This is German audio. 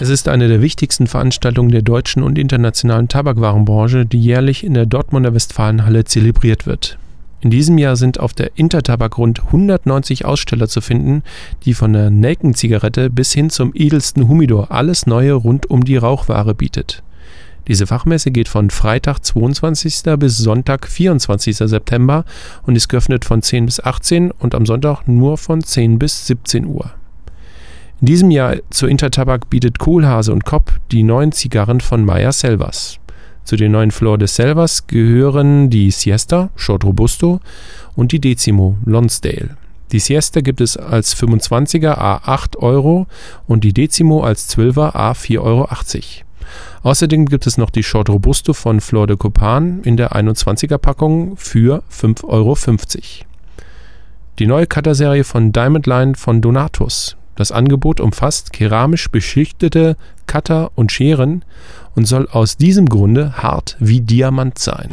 Es ist eine der wichtigsten Veranstaltungen der deutschen und internationalen Tabakwarenbranche, die jährlich in der Dortmunder Westfalenhalle zelebriert wird. In diesem Jahr sind auf der Intertabak rund 190 Aussteller zu finden, die von der Nelkenzigarette bis hin zum edelsten Humidor alles Neue rund um die Rauchware bietet. Diese Fachmesse geht von Freitag 22. bis Sonntag 24. September und ist geöffnet von 10 bis 18 und am Sonntag nur von 10 bis 17 Uhr. In diesem Jahr zur Intertabak bietet Kohlhase und Kopp die neuen Zigarren von Meyer Selvas. Zu den neuen Flor de Selvas gehören die Siesta, Short Robusto und die Decimo, Lonsdale. Die Siesta gibt es als 25er A 8 Euro und die Decimo als 12er A 4,80 Euro. Außerdem gibt es noch die Short Robusto von Flor de Copan in der 21er Packung für 5,50 Euro. Die neue Cutter-Serie von Diamond Line von Donatus. Das Angebot umfasst keramisch beschichtete Cutter und Scheren und soll aus diesem Grunde hart wie Diamant sein.